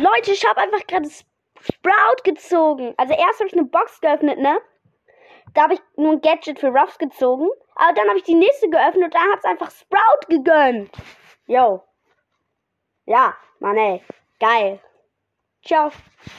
Leute, ich habe einfach gerade Sprout gezogen. Also erst habe ich eine Box geöffnet, ne? Da habe ich nur ein Gadget für Ruffs gezogen. Aber dann habe ich die nächste geöffnet und da hat es einfach Sprout gegönnt. Yo. Ja, Mann ey. Geil. Ciao.